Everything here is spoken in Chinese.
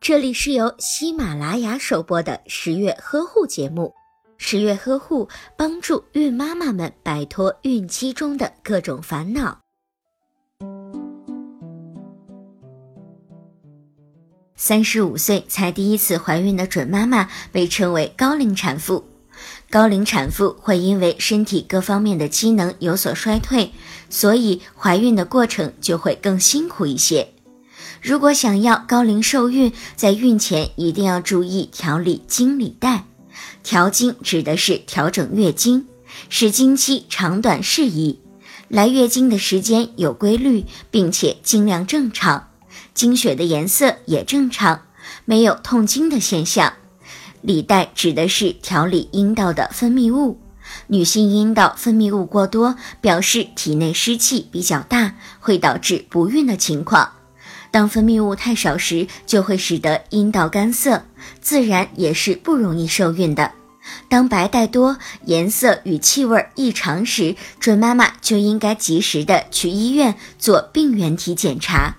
这里是由喜马拉雅首播的十月呵护节目。十月呵护帮助孕妈妈们摆脱孕期中的各种烦恼。三十五岁才第一次怀孕的准妈妈被称为高龄产妇。高龄产妇会因为身体各方面的机能有所衰退，所以怀孕的过程就会更辛苦一些。如果想要高龄受孕，在孕前一定要注意调理经理带。调经指的是调整月经，使经期长短适宜，来月经的时间有规律，并且经量正常，经血的颜色也正常，没有痛经的现象。理带指的是调理阴道的分泌物，女性阴道分泌物过多，表示体内湿气比较大，会导致不孕的情况。当分泌物太少时，就会使得阴道干涩，自然也是不容易受孕的。当白带多、颜色与气味异常时，准妈妈就应该及时的去医院做病原体检查。